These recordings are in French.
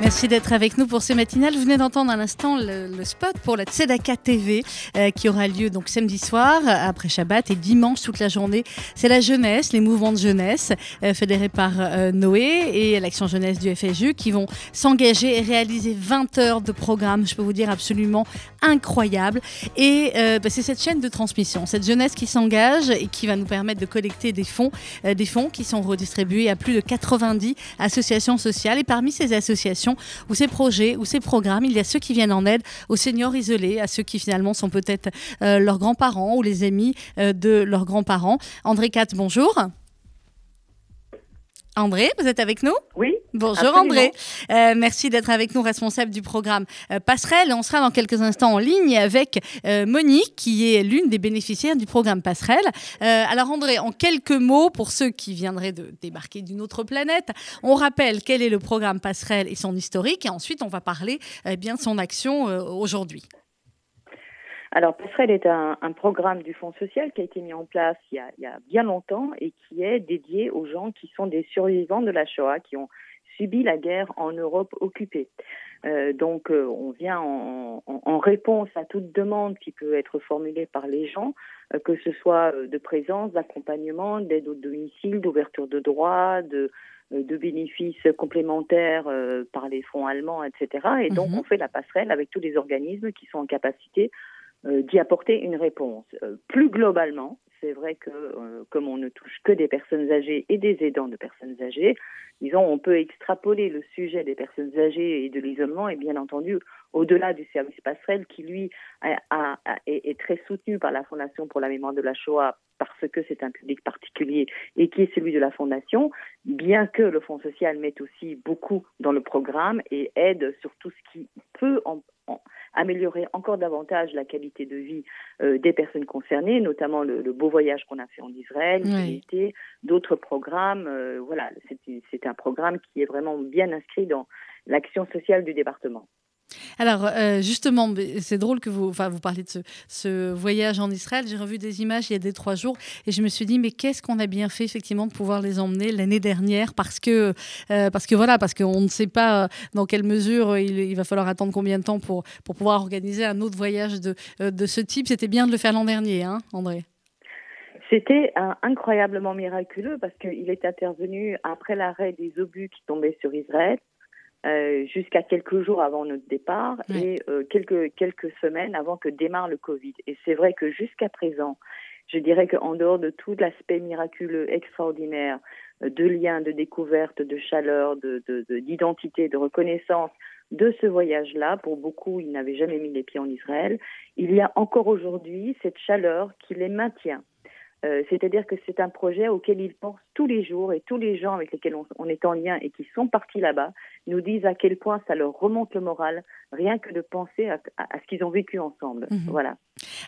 Merci d'être avec nous pour ces matinales. Vous venez d'entendre à l'instant le, spot pour la Tzedaka TV euh, qui aura lieu donc samedi soir après Shabbat et dimanche toute la journée. C'est la jeunesse, les mouvements de jeunesse euh, fédérés par euh, Noé et l'Action Jeunesse du FSU qui vont s'engager et réaliser 20 heures de programme, je peux vous dire absolument incroyable. Et bah, c'est cette chaîne de transmission, cette jeunesse qui s'engage et qui va nous permettre de collecter des fonds, des fonds qui sont redistribués à plus de 90 associations sociales. Et parmi ces associations, ou ces projets ou ces programmes, il y a ceux qui viennent en aide aux seniors isolés, à ceux qui finalement sont peut-être euh, leurs grands-parents ou les amis euh, de leurs grands-parents. André Katz, bonjour. André, vous êtes avec nous? Oui. Bonjour André. Euh, merci d'être avec nous, responsable du programme euh, Passerelle. On sera dans quelques instants en ligne avec euh, Monique, qui est l'une des bénéficiaires du programme Passerelle. alors André, en quelques mots, pour ceux qui viendraient de débarquer d'une autre planète, on rappelle quel est le programme Passerelle et son historique, et ensuite on va parler bien de son action aujourd'hui. Alors, Passerelle est un, programme du Fonds social qui a été mis en place il y, a, bien longtemps et qui est dédié aux gens qui sont des survivants de la Shoah, qui ont subi la guerre en Europe occupée. Euh, donc, euh, on vient en, réponse à toute demande qui peut être formulée par les gens, euh, que ce soit de présence, d'accompagnement, d'aide au domicile, d'ouverture de droits, de, de bénéfices complémentaires par les fonds allemands, etc. Et donc, mhm. on fait la passerelle avec tous les organismes qui sont en capacité d'y apporter une réponse. Euh, plus globalement, c'est vrai que euh, comme on ne touche que des personnes âgées et des aidants de personnes âgées, disons, on peut extrapoler le sujet des personnes âgées et de l'isolement et bien entendu au-delà du service passerelle qui lui est, très soutenu par la Fondation pour la mémoire de la Shoah parce que c'est un public particulier et qui est celui de la Fondation, bien que le Fonds social mette aussi beaucoup dans le programme et aide sur tout ce qui peut en, améliorer encore davantage la qualité de vie euh, des personnes concernées, notamment le, beau voyage qu'on a fait en Israël, d'autres programmes. Euh, voilà, c'est un programme qui est vraiment bien inscrit dans l'action sociale du département. Alors, euh, justement, c'est drôle que vous, enfin, vous parlez de ce, voyage en Israël. J'ai revu des images il y a des trois jours et je me suis dit, mais qu'est-ce qu'on a bien fait, effectivement, de pouvoir les emmener l'année dernière parce que, euh, parce que voilà, parce qu'on ne sait pas euh, dans quelle mesure il, va falloir attendre combien de temps pour, pour pouvoir organiser un autre voyage de, de ce type. C'était bien de le faire l'an dernier, hein, André c'était incroyablement miraculeux parce qu'il est intervenu après l'arrêt des obus qui tombaient sur Israël. Euh, jusqu'à quelques jours avant notre départ et euh, quelques, quelques semaines avant que démarre le Covid. Et c'est vrai que jusqu'à présent, je dirais qu'en dehors de tout l'aspect miraculeux, extraordinaire, euh, de liens, de découverte, de chaleur, d'identité, de, de, de reconnaissance de ce voyage-là, pour beaucoup, ils n'avaient jamais mis les pieds en Israël, il y a encore aujourd'hui cette chaleur qui les maintient. Euh, c'est-à-dire que c'est un projet auquel ils pensent tous les jours et tous les gens avec lesquels on, est en lien et qui sont partis là-bas nous disent à quel point ça leur remonte le moral, rien que de penser à, ce qu'ils ont vécu ensemble. Mhm. Voilà.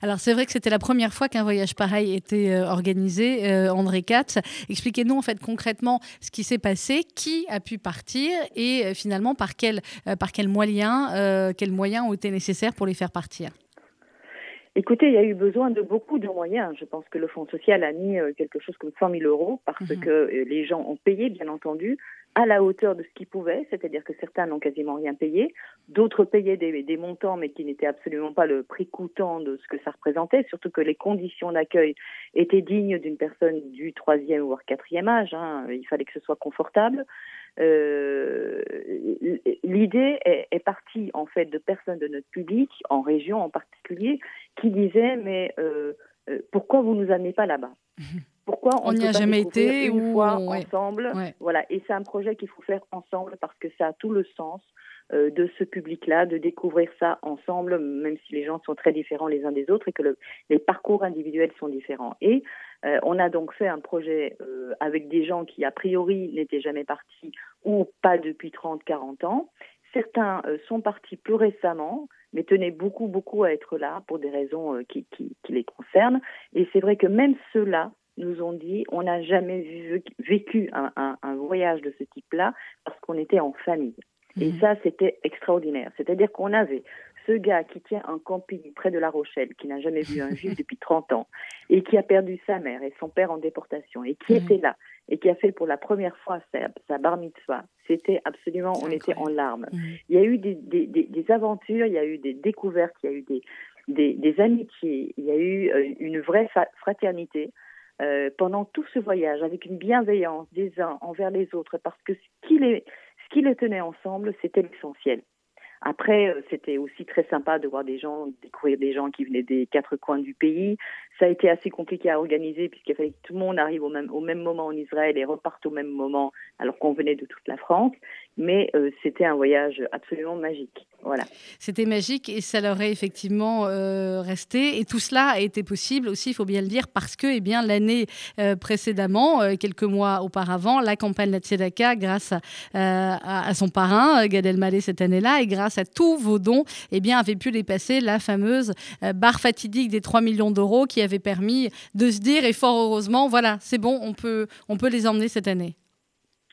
Alors c'est vrai que c'était la première fois qu'un voyage pareil était euh, organisé. Euh, André Katz, expliquez-nous en fait concrètement ce qui s'est passé, qui a pu partir et finalement par quels par quel moyens, quels moyens ont été nécessaires pour les faire partir? Écoutez, il y a eu besoin de beaucoup de moyens. Je pense que le Fonds social a mis euh, quelque chose comme 100 000 euros parce mhm. que euh, les gens ont payé, bien entendu, à la hauteur de ce qu'ils pouvaient, c'est-à-dire que certains n'ont quasiment rien payé, d'autres payaient des, des, montants mais qui n'étaient absolument pas le prix coûtant de ce que ça représentait, surtout que les conditions d'accueil étaient dignes d'une personne du troisième voire quatrième âge. Hein. Il fallait que ce soit confortable. Euh, l'idée est, est, partie en fait de personnes de notre public, en région en particulier, qui disaient mais euh, euh pourquoi vous nous amenez pas là-bas? Pourquoi on n'y a jamais été une fois ensemble? Voilà, et c'est un projet qu'il faut faire ensemble parce que ça a tout le sens de ce public-là, de découvrir ça ensemble, même si les gens sont très différents les uns des autres et que le, les parcours individuels sont différents. Et euh, on a donc fait un projet euh, avec des gens qui, a priori, n'étaient jamais partis ou pas depuis 30, 40 ans. Certains sont partis plus récemment, mais tenaient beaucoup, beaucoup à être là pour des raisons qui, qui, qui les concernent. Et c'est vrai que même ceux-là nous ont dit on n'a jamais vécu un, un, un voyage de ce type-là parce qu'on était en famille. Et mhm. ça, c'était extraordinaire. C'est-à-dire qu'on avait ce gars qui tient un camping près de La Rochelle, qui n'a jamais vu un juif depuis 30 ans, et qui a perdu sa mère et son père en déportation, et qui mhm. était là, et qui a fait pour la première fois sa, sa bar mitzvah. C'était absolument, on était en larmes. Mmh. Il y a eu des, des, des, aventures, il y a eu des découvertes, il y a eu des, amitiés, il y a eu euh, une vraie fraternité. Euh, pendant tout ce voyage, avec une bienveillance des uns envers les autres, parce que ce qui les, ce qui les tenait ensemble, c'était l'essentiel. Après, euh, c'était aussi très sympa de voir des gens, découvrir des gens qui venaient des quatre coins du pays. Ça a été assez compliqué à organiser puisqu'il fallait que tout le monde arrive au même, au même moment en Israël et reparte au même moment alors qu'on venait de toute la France. Mais euh, c'était un voyage absolument magique. Voilà. C'était magique et ça leur est effectivement euh, resté. Et tout cela a été possible aussi, il faut bien le dire, parce que eh l'année précédemment, quelques mois auparavant, la campagne La Tzedaka, grâce à, son parrain, Gad Elmaleh, cette année-là, et grâce à tous vos dons, eh bien, avait pu dépasser la fameuse euh, barre fatidique des 3 millions d'euros qui avait permis de se dire, et fort heureusement, voilà, c'est bon, on peut, on peut les emmener cette année.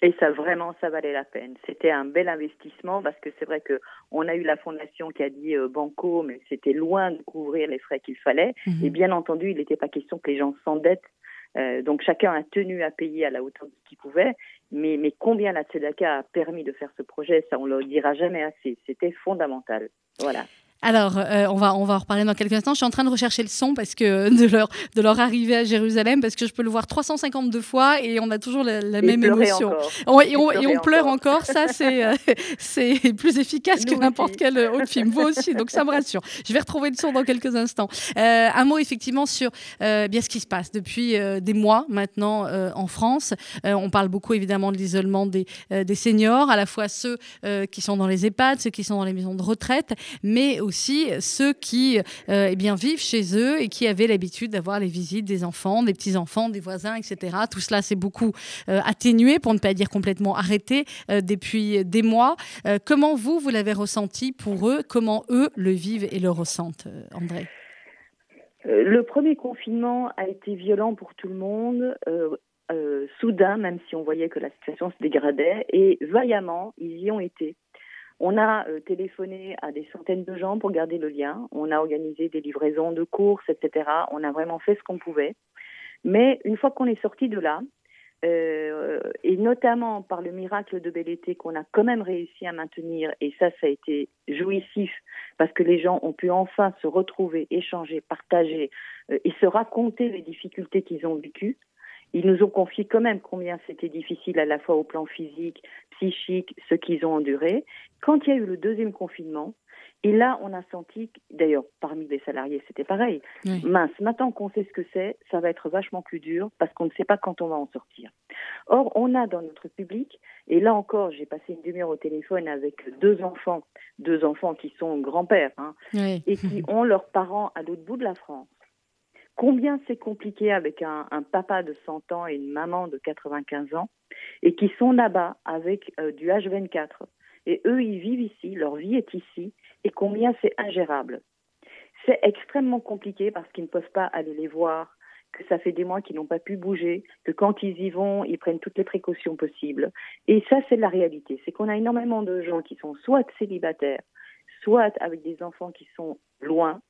Et ça, vraiment, ça valait la peine. C'était un bel investissement parce que c'est vrai que on a eu la fondation qui a dit euh, banco, mais c'était loin de couvrir les frais qu'il fallait. Mhm. Et bien entendu, il n'était pas question que les gens s'endettent euh, donc chacun a tenu à payer à la hauteur de ce qu'il pouvait, mais, mais combien la Tzedaka a permis de faire ce projet, ça on ne le dira jamais assez. C'était fondamental. Voilà. Alors, euh, on, va, on va en reparler dans quelques instants. Je suis en train de rechercher le son parce que de leur, de leur arrivée à Jérusalem, parce que je peux le voir 352 fois et on a toujours la, même émotion. et, on, et on, pleure encore. Ça, c'est euh, plus efficace que n'importe quel autre film. Vous aussi, donc ça me rassure. Je vais retrouver le son dans quelques instants. Euh, un mot effectivement sur bien ce qui se passe depuis des mois maintenant en France. on parle beaucoup évidemment de l'isolement des, des seniors, à la fois ceux qui sont dans les EHPAD, ceux qui sont dans les maisons de retraite, mais aussi aussi ceux qui euh, eh vivent chez eux et qui avaient l'habitude d'avoir les visites des enfants, des petits-enfants, des voisins, etc. Tout cela s'est beaucoup euh, atténué, pour ne pas dire complètement arrêté, euh, depuis des mois. comment vous, vous l'avez ressenti pour eux? Comment eux le vivent et le ressentent, André? Le premier confinement a été violent pour tout le monde. soudain, même si on voyait que la situation se dégradait, et vaillamment, ils y ont été. On a euh, téléphoné à des centaines de gens pour garder le lien. On a organisé des livraisons de courses, etc. On a vraiment fait ce qu'on pouvait. Mais une fois qu'on est sorti de là, euh, et notamment par le miracle de bel été qu'on a quand même réussi à maintenir, et ça, ça a été jouissif parce que les gens ont pu enfin se retrouver, échanger, partager euh, et se raconter les difficultés qu'ils ont vécues. Ils nous ont confié quand même combien c'était difficile à la fois au plan physique, psychique, ce qu'ils ont enduré. Quand il y a eu le deuxième confinement, et là, on a senti, d'ailleurs, parmi les salariés, c'était pareil. Mince, maintenant qu'on sait ce que c'est, ça va être vachement plus dur parce qu'on ne sait pas quand on va en sortir. Or, on a dans notre public, et là encore, j'ai passé une demi-heure au téléphone avec deux enfants, deux enfants qui sont grands-pères, hein, et qui ont leurs parents à l'autre bout de la France. Combien c'est compliqué avec un, papa de 100 ans et une maman de 95 ans et qui sont là-bas avec euh, du H24. Et eux, ils vivent ici, leur vie est ici, et combien c'est ingérable. C'est extrêmement compliqué parce qu'ils ne peuvent pas aller les voir, que ça fait des mois qu'ils n'ont pas pu bouger, que quand ils y vont, ils prennent toutes les précautions possibles. Et ça, c'est la réalité. C'est qu'on a énormément de gens qui sont soit célibataires, soit avec des enfants qui sont loin,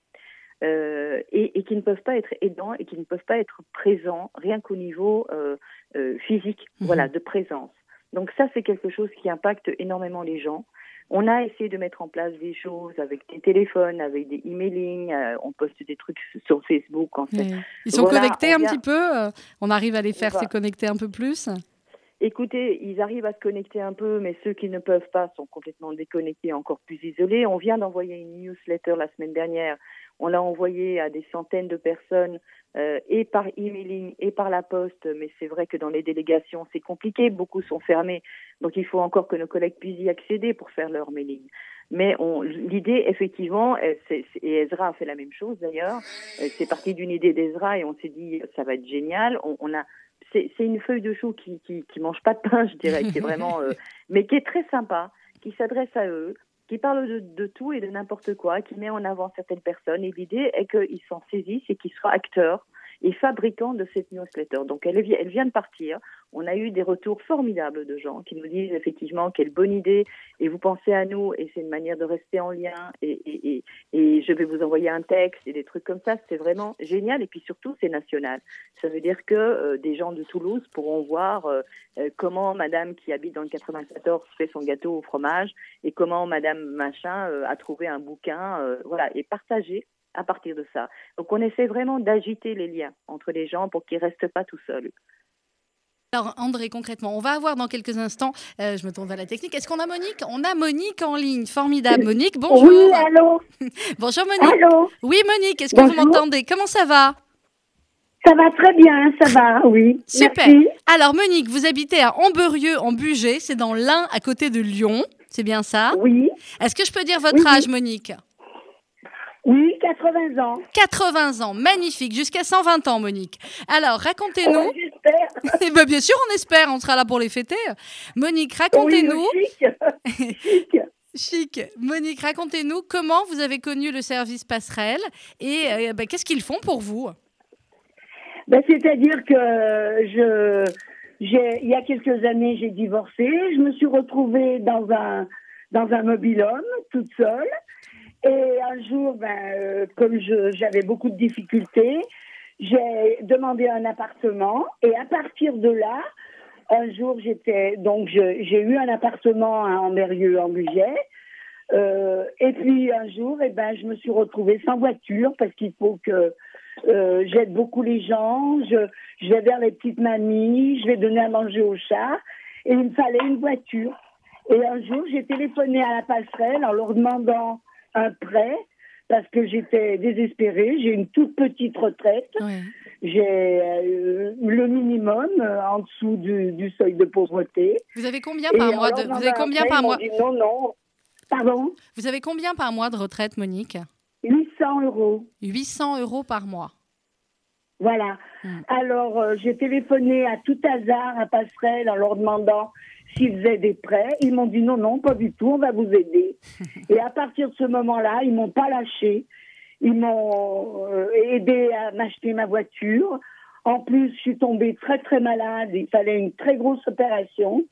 euh, et, qui ne peuvent pas être aidants et qui ne peuvent pas être présents rien qu'au niveau euh, euh, physique, mhm. voilà, de présence. Donc ça, c'est quelque chose qui impacte énormément les gens. On a essayé de mettre en place des choses avec des téléphones, avec des emailing, on poste des trucs sur Facebook. Ils sont connectés un petit peu On arrive à les faire se connecter un peu plus Écoutez, ils arrivent à se connecter un peu, mais ceux qui ne peuvent pas sont complètement déconnectés, encore plus isolés. On vient d'envoyer une newsletter la semaine dernière on l'a envoyé à des centaines de personnes euh, et par emailing et par la poste, mais c'est vrai que dans les délégations, c'est compliqué, beaucoup sont fermés, donc il faut encore que nos collègues puissent y accéder pour faire leur mailing. Mais l'idée, effectivement, et Ezra a fait la même chose d'ailleurs, euh, c'est parti d'une idée d'Ezra et on s'est dit, ça va être génial. On, a, c'est une feuille de chou qui, qui, mange pas de pain, je dirais, qui est vraiment, euh, mais qui est très sympa, qui s'adresse à eux, qui parle de, tout et de n'importe quoi, qui met en avant certaines personnes. Et l'idée est qu'ils s'en saisissent et qu'ils soient acteurs et fabricant de cette newsletter. Donc elle, elle vient de partir. On a eu des retours formidables de gens qui nous disent effectivement quelle bonne idée et vous pensez à nous et c'est une manière de rester en lien et, je vais vous envoyer un texte et des trucs comme ça. C'est vraiment génial et puis surtout c'est national. Ça veut dire que euh, des gens de Toulouse pourront voir euh, euh, comment Madame qui habite dans le 94 fait son gâteau au fromage et comment Madame machin a trouvé un bouquin, voilà, et partager à partir de ça. Donc on essaie vraiment d'agiter les liens entre les gens pour qu'ils restent pas tout seuls. Alors André, concrètement, on va avoir dans quelques instants, euh, je me tourne vers la technique, est-ce qu'on a Monique? On a Monique en ligne, formidable. Monique, bonjour. Oui, allô Bonjour Monique. Allô Oui Monique, est-ce que vous m'entendez? Comment ça va? Ça va très bien, ça va, oui. Super. Alors Monique, vous habitez à Amberieux, en Bugey, c'est dans l'Ain, à côté de Lyon, c'est bien ça? Oui. Est-ce que je peux dire votre âge, Monique? Oui, 80 ans. 80 ans, magnifique, jusqu'à 120 ans, Monique. Alors, racontez-nous. J'espère. Eh ben, bien sûr, on espère, on sera là pour les fêter. Monique, racontez-nous. chic. chic. Chic. Monique, racontez-nous comment vous avez connu le service passerelle et euh, ben, qu'est-ce qu'ils font pour vous? Ben, C'est-à-dire que je, il y a quelques années, j'ai divorcé. Je me suis retrouvée dans un, dans un toute seule. Et un jour, ben, euh, comme j'avais beaucoup de difficultés, j'ai demandé un appartement. Et à partir de là, un jour, j'étais donc j'ai eu un appartement à Amberieux, en budget. Euh, et puis un jour, eh ben, je me suis retrouvée sans voiture parce qu'il faut que euh, j'aide beaucoup les gens. Je, je vais vers les petites mamies, je vais donner à manger aux chats. Et il me fallait une voiture. Et un jour, j'ai téléphoné à la passerelle en leur demandant un prêt parce que j'étais désespérée. J'ai une toute petite retraite. J'ai euh, le minimum euh, en dessous du, seuil de pauvreté. Vous avez combien par mois de... Vous avez combien par mois Non, non. Pardon? Vous avez combien par mois de retraite, Monique? 800 euros. 800 euros par mois. Voilà. Hmm. Alors, euh, j'ai téléphoné à tout hasard à Passerelle en leur demandant s'ils faisaient des prêts. Ils m'ont dit non, non, pas du tout, on va vous aider. Et à partir de ce moment-là, ils m'ont pas lâché. Ils m'ont euh, aidé à m'acheter ma voiture. En plus, je suis tombée très très malade. Il fallait une très grosse opération.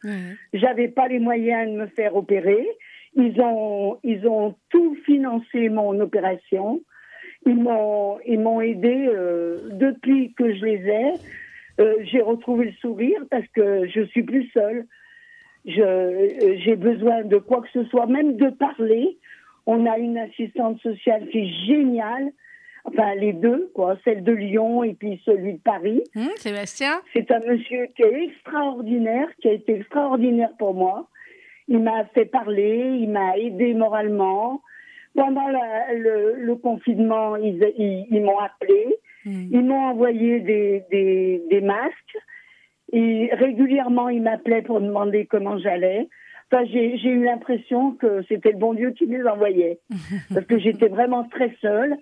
J'avais pas les moyens de me faire opérer. Ils ont ils ont tout financé mon opération. Ils m'ont ils m'ont aidé euh, depuis que je les ai. Euh, j'ai retrouvé le sourire parce que je suis plus seule j'ai besoin de quoi que ce soit, même de parler. On a une assistante sociale qui est géniale. Enfin, les deux, quoi, celle de Lyon et puis celui de Paris. Hum, Sébastien C'est un monsieur qui est extraordinaire, qui a été extraordinaire pour moi. Il m'a fait parler, il m'a aidé moralement. Pendant le, le, confinement, ils, ils, m'ont appelé, hum. ils m'ont envoyé des, des, des masques. Et régulièrement, il m'appelait pour demander comment j'allais. Enfin, j'ai eu l'impression que c'était le bon Dieu qui les envoyait. Parce que j'étais vraiment très seule.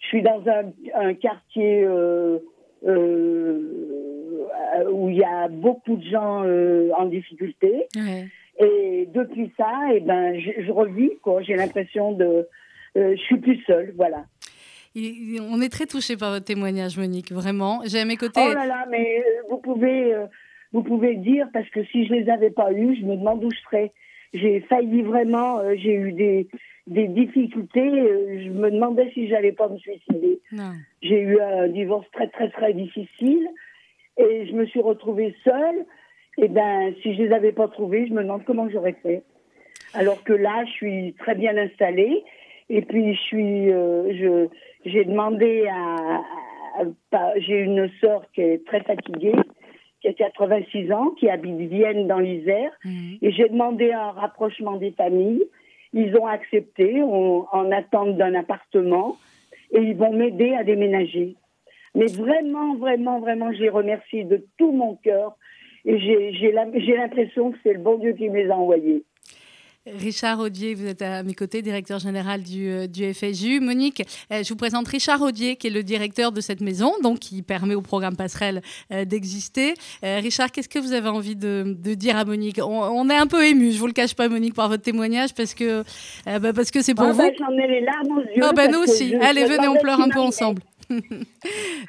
Je suis dans un, un quartier euh, euh, où il y a beaucoup de gens euh, en difficulté. Et depuis ça, et eh ben, je, je revis, quoi. J'ai l'impression de. Euh, je suis plus seule, voilà on est très touché par votre témoignage, Monique, vraiment. J'ai à mes côtés. Oh là là, mais euh, vous pouvez, euh, vous pouvez dire, parce que si je les avais pas eus, je me demande où je serais. J'ai failli vraiment, euh, j'ai eu des, des difficultés. je me demandais si j'allais pas me suicider. J'ai eu un divorce très, très, très difficile. Et je me suis retrouvée seule. Eh ben, si je les avais pas trouvés, je me demande comment j'aurais fait. Alors que là, je suis très bien installée. Et puis, je suis, je, j'ai demandé à, j'ai une sœur qui est très fatiguée, qui a 86 ans, qui habite Vienne dans l'Isère, mhm. et j'ai demandé un rapprochement des familles. Ils ont accepté en attente d'un appartement et ils vont m'aider à déménager. Mais vraiment, vraiment, vraiment, je les remercie de tout mon cœur et j'ai l'impression que c'est le bon Dieu qui me les a envoyés. Richard Audier, vous êtes à mes côtés, directeur général du, euh, du FSU. Monique, euh, je vous présente Richard Audier, qui est le directeur de cette maison, donc qui permet au programme Passerelle euh, d'exister. Richard, qu'est-ce que vous avez envie de, dire à Monique? On, est un peu ému, je vous le cache pas, Monique, par votre témoignage, parce que bah, parce que c'est pour ah vous. Bah, J'en ai les larmes aux yeux. Oh, bah, nous aussi. Allez, venez, on pleure un peu ensemble.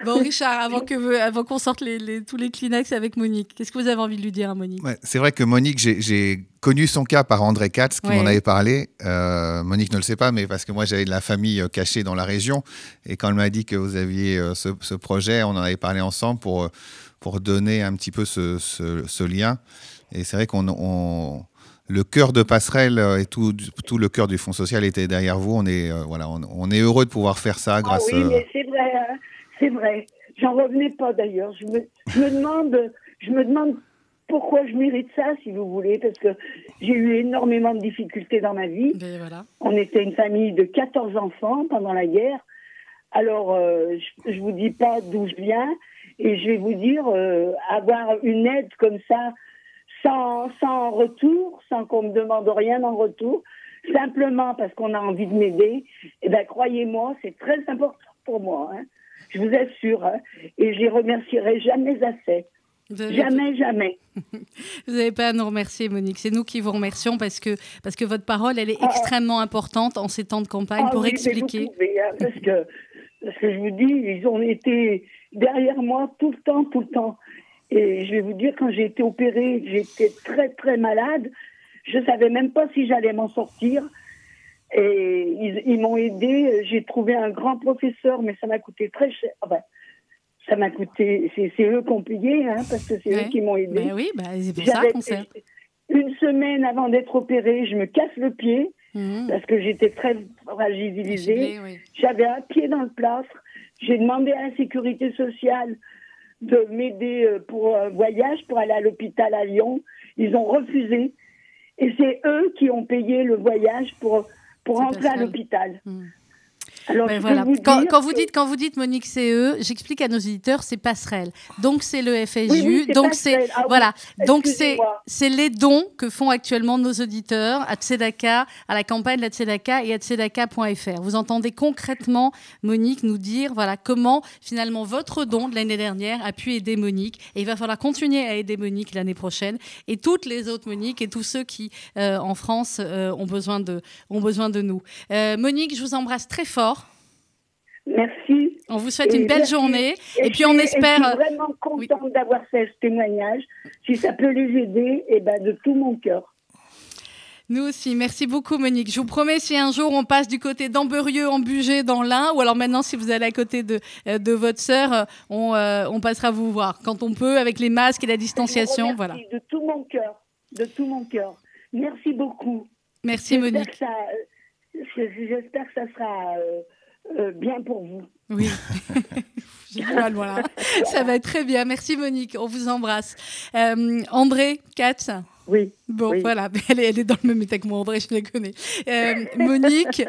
Bon, Richard, avant qu'on avant qu'on sorte les, tous les Kleenex avec Monique, qu'est-ce que vous avez envie de lui dire à Monique? C'est vrai que Monique, j'ai connu son cas par André Katz, qui m'en avait parlé. Euh, Monique ne le sait pas, mais parce que moi, j'avais de la famille euh, cachée dans la région. Et quand elle m'a dit que vous aviez euh, ce, projet, on en avait parlé ensemble pour, pour donner un petit peu ce, ce, lien. Et c'est vrai qu'on le cœur de Passerelle et tout, tout le cœur du Fonds social était derrière vous. On est, voilà, on, est heureux de pouvoir faire ça grâce. Ah oui, mais c'est vrai, hein. c'est vrai. J'en revenais pas d'ailleurs. Je me, je me demande, je me demande pourquoi je mérite ça, si vous voulez, parce que j'ai eu énormément de difficultés dans ma vie. Voilà. On était une famille de 14 enfants pendant la guerre. Alors, euh, je, ne vous dis pas d'où je viens, et je vais vous dire, euh, avoir une aide comme ça, sans, sans retour, sans qu'on me demande rien en retour, simplement parce qu'on a envie de m'aider, eh ben, croyez-moi, c'est très important pour moi. Hein. Je vous assure, hein, et je les remercierai jamais assez. Jamais, jamais. vous n'avez pas à nous remercier, Monique. C'est nous qui vous remercions parce que, parce que votre parole, elle est ah. extrêmement importante en ces temps de campagne ah pour expliquer. Vous hein, parce, que, parce que je vous dis, ils ont été derrière moi tout le temps, tout le temps. Et je vais vous dire, quand j'ai été opérée, j'étais très, très malade. Je ne savais même pas si j'allais m'en sortir. Et ils, ils m'ont aidé. J'ai trouvé un grand professeur, mais ça m'a coûté très cher. Enfin, ça m'a coûté, c'est eux qui ont payé, hein, parce que c'est eux qui m'ont aidé. Ben oui, ben c'est pour ça qu'on sait. Une semaine avant d'être opérée, je me casse le pied, mhm. parce que j'étais très fragilisée. J'avais un pied dans le plâtre. J'ai demandé à la sécurité sociale de m'aider euh, pour un voyage, pour aller à l'hôpital à Lyon. Ils ont refusé. Et c'est eux qui ont payé le voyage pour, pour rentrer à l'hôpital. Ben voilà. quand, vous dites, quand vous dites Monique CE, j'explique à nos éditeurs, c'est passerelle. Donc c'est le FSU. donc c'est ah voilà. Donc c'est c'est les dons que font actuellement nos auditeurs à Tzedaka, à la campagne de la Tzedaka et à tzedaka.fr. Vous entendez concrètement Monique nous dire voilà comment finalement votre don de l'année dernière a pu aider Monique et il va falloir continuer à aider Monique l'année prochaine et toutes les autres Monique et tous ceux qui euh, en France euh, ont besoin de ont besoin de nous. Euh, Monique, je vous embrasse très fort. Merci. On vous souhaite une belle journée. Et, puis on espère. Je suis vraiment contente d'avoir fait ce témoignage. Si ça peut les aider, et eh ben de tout mon cœur. Nous aussi. Merci beaucoup, Monique. Je vous promets, si un jour on passe du côté d'Amberieux, en Bugey, dans l'Ain, ou alors maintenant, si vous allez à côté de, euh, de votre sœur, euh, on, euh, on, passera vous voir quand on peut, avec les masques et la distanciation. Voilà. De tout mon cœur. De tout mon cœur. Merci beaucoup. Merci, Monique. J'espère que ça sera. Euh, bien pour vous. Oui, j'ai mal, voilà. Ça va être très bien. Merci Monique, on vous embrasse. Euh, André, Katz oui. Bon, voilà, elle est, elle est, dans le même état que moi, André, je la connais. Euh, Monique,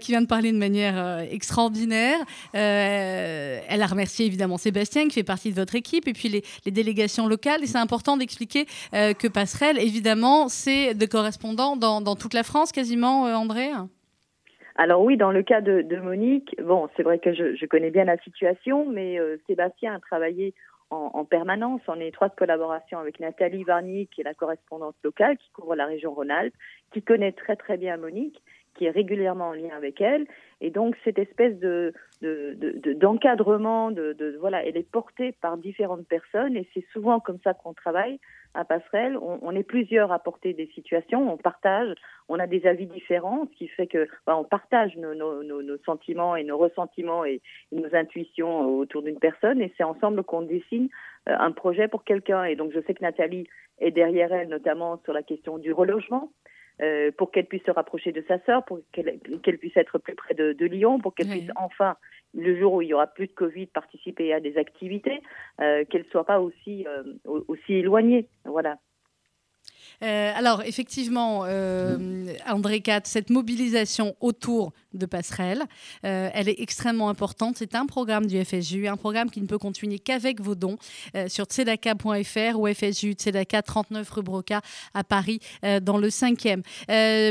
qui vient de parler de manière extraordinaire, elle a remercié évidemment Sébastien, qui fait partie de votre équipe, et puis les, les délégations locales. Et c'est important d'expliquer que Passerelle, évidemment, c'est de correspondants dans, dans, toute la France, quasiment, André? Alors oui, dans le cas de, Monique, bon, c'est vrai que je, connais bien la situation, mais euh, Sébastien a travaillé en, permanence, en étroite collaboration avec Nathalie Varnier, qui est la correspondante locale, qui couvre la région Rhône-Alpes, qui connaît très très bien Monique, qui est régulièrement en lien avec elle, et donc cette espèce de d'encadrement, de, de, voilà, elle est portée par différentes personnes, et c'est souvent comme ça qu'on travaille à Passerelle. On, est plusieurs à porter des situations, on partage, on a des avis différents, ce qui fait que bah, on partage nos, sentiments et nos ressentiments et, nos intuitions autour d'une personne, et c'est ensemble qu'on dessine euh, un projet pour quelqu'un. Et donc je sais que Nathalie est derrière elle, notamment sur la question du relogement. Euh, pour qu'elle puisse se rapprocher de sa sœur, pour qu'elle puisse être plus près de, Lyon, pour qu'elle puisse enfin, le jour où il y aura plus de Covid, participer à des activités, euh, qu'elle ne soit pas aussi, euh, aussi éloignée. Voilà. Euh, alors, effectivement, euh, André Cat, cette mobilisation autour de passerelles, euh, elle est extrêmement importante. C'est un programme du FSU, un programme qui ne peut continuer qu'avec vos dons sur tzedaka.fr ou FSU Tzedaka 39 rue Broca à Paris, dans le 5e.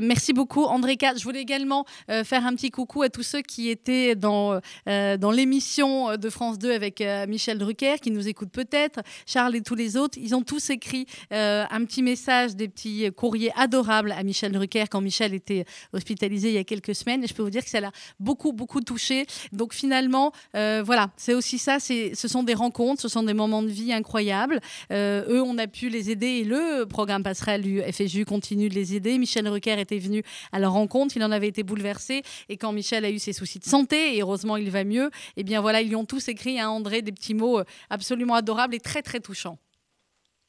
merci beaucoup, André Cat. Je voulais également faire un petit coucou à tous ceux qui étaient dans, dans l'émission de France 2 avec Michel Drucker, qui nous écoute peut-être, Charles et tous les autres. Ils ont tous écrit un petit message des petits courriers adorables à Michel Drucker quand Michel était hospitalisé il y a quelques semaines. Et je peux vous dire que ça l'a beaucoup, beaucoup touché. Donc finalement, euh, voilà, c'est aussi ça. Ce sont des rencontres, ce sont des moments de vie incroyables. Euh, eux, on a pu les aider et le programme passerelle du FSU continue de les aider. Michel Drucker était venu à leur rencontre, il en avait été bouleversé. Et quand Michel a eu ses soucis de santé, et heureusement il va mieux, eh bien voilà, ils lui ont tous écrit à André des petits mots absolument adorables et très, très touchants.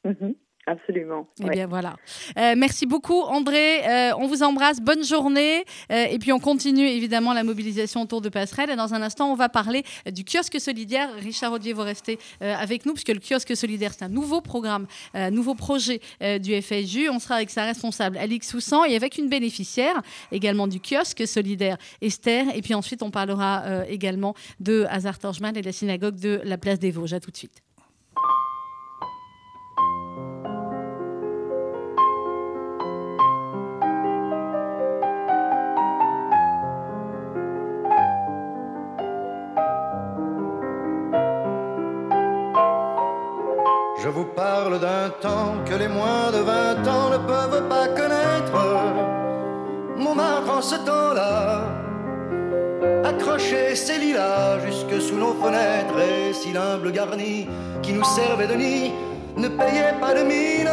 Mhm. Absolument. Eh bien voilà. Euh, merci beaucoup André. Euh, on vous embrasse. Bonne journée. Euh, et puis on continue évidemment la mobilisation autour de Passerelle. Et dans un instant, on va parler du kiosque solidaire. Richard Audier, vous restez avec nous puisque le kiosque solidaire, c'est un nouveau programme, un nouveau projet du FSU. On sera avec sa responsable Alix Soussan et avec une bénéficiaire également du kiosque solidaire, Esther. Et puis ensuite, on parlera également de Hazard Torjman et de la synagogue de la place des Vosges. À tout de suite. Vous parle d'un temps que les moins de vingt ans ne peuvent pas connaître. Montmartre en ce temps-là accrochait ses lilas jusque sous nos fenêtres et si l'humble garni qui nous servait de nid ne payait pas de mine,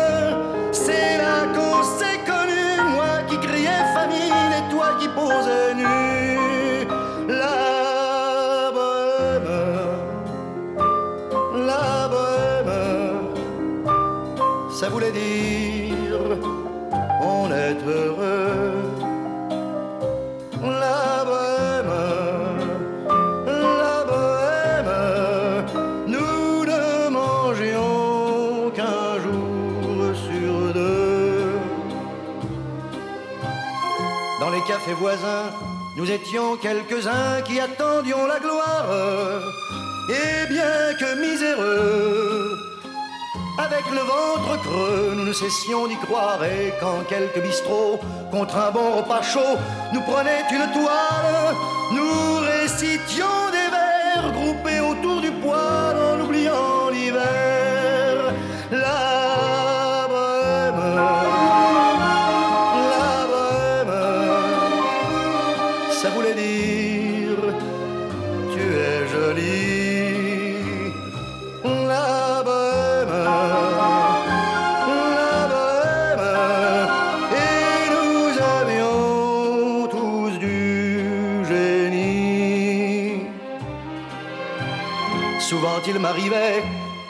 Voisins, nous étions quelques-uns qui attendions la gloire. Et bien que miséreux, avec le ventre creux, nous ne cessions d'y croire. Et quand quelques bistrots, contre un bon repas chaud, nous prenaient une toile, nous récitions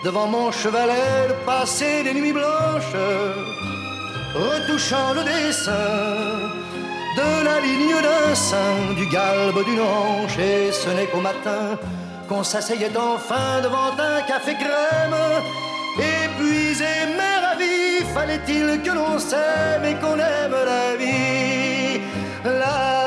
Devant mon chevalet de passer des nuits blanches, retouchant le dessin de la ligne d'un sein, du galbe d'une hanche, et ce n'est qu'au matin qu'on s'asseyait enfin devant un café crème. Épuisé mais ravi, fallait-il que l'on s'aime et qu'on aime la vie? La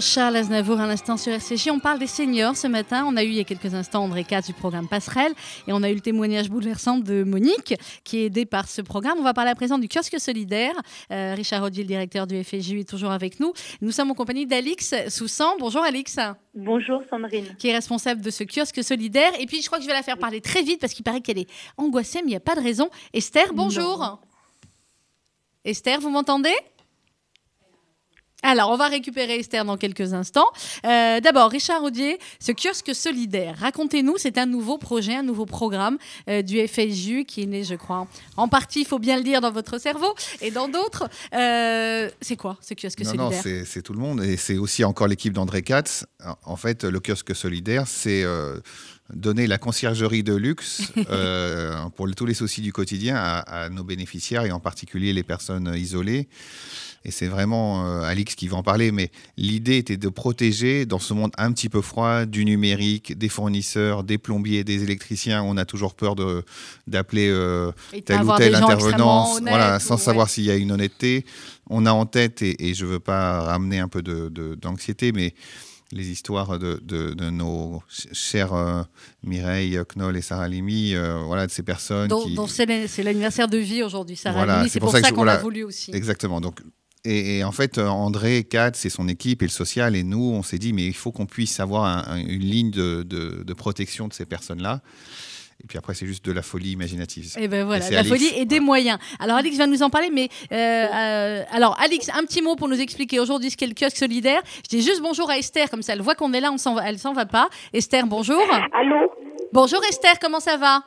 Charles Aznavour, un instant sur RCJ. On parle des seniors ce matin. On a eu il y a quelques instants André Katz du programme Passerelle et on a eu le témoignage bouleversant de Monique qui est aidée par ce programme. On va parler à présent du kiosque solidaire. Euh, Richard Rodier, le directeur du FSJ, est toujours avec nous. Nous sommes en compagnie d'Alix Soussan. Bonjour Alix. Bonjour Sandrine. Qui est responsable de ce kiosque solidaire. Et puis je crois que je vais la faire parler très vite parce qu'il paraît qu'elle est angoissée, mais il n'y a pas de raison. Esther, bonjour. Esther, vous m'entendez? Alors, on va récupérer Esther dans quelques instants. Euh, d'abord, Richard Audier, ce kiosque solidaire, racontez-nous, c'est un nouveau projet, un nouveau programme euh, du FSU qui est né, je crois, en partie, il faut bien le dire, dans votre cerveau et dans d'autres. Euh, c'est quoi ce kiosque solidaire Non, c'est tout le monde et c'est aussi encore l'équipe d'André Katz. En fait, le kiosque solidaire, c'est donner la conciergerie de luxe pour tous les soucis du quotidien à, nos bénéficiaires et en particulier les personnes isolées et c'est vraiment euh, Alix qui va en parler, mais l'idée était de protéger dans ce monde un petit peu froid du numérique, des fournisseurs, des plombiers, des électriciens. On a toujours peur d'appeler euh, tel ou tel intervenant voilà, sans savoir s'il y a une honnêteté. On a en tête, et, je ne veux pas ramener un peu d'anxiété, de, mais les histoires de, de, nos chers euh, Mireille Knoll et Sarah Limi, voilà, de ces personnes dont, qui... c'est l'anniversaire de vie aujourd'hui, Sarah Limi, c'est pour, ça, qu'on l'a voulu aussi. Exactement, donc et, en fait, André, Katz et son équipe et le social et nous, on s'est dit, mais il faut qu'on puisse avoir une ligne de, protection de ces personnes-là. Et puis après, c'est juste de la folie imaginative. Et ben voilà, la folie et des moyens. Alors, Alix va nous en parler, mais euh, euh, alors, Alix, un petit mot pour nous expliquer aujourd'hui ce qu'est le kiosque solidaire. Je dis juste bonjour à Esther, comme ça, elle voit qu'on est là, on s'en, elle s'en va pas. Esther, bonjour. Allô Bonjour Esther, comment ça va?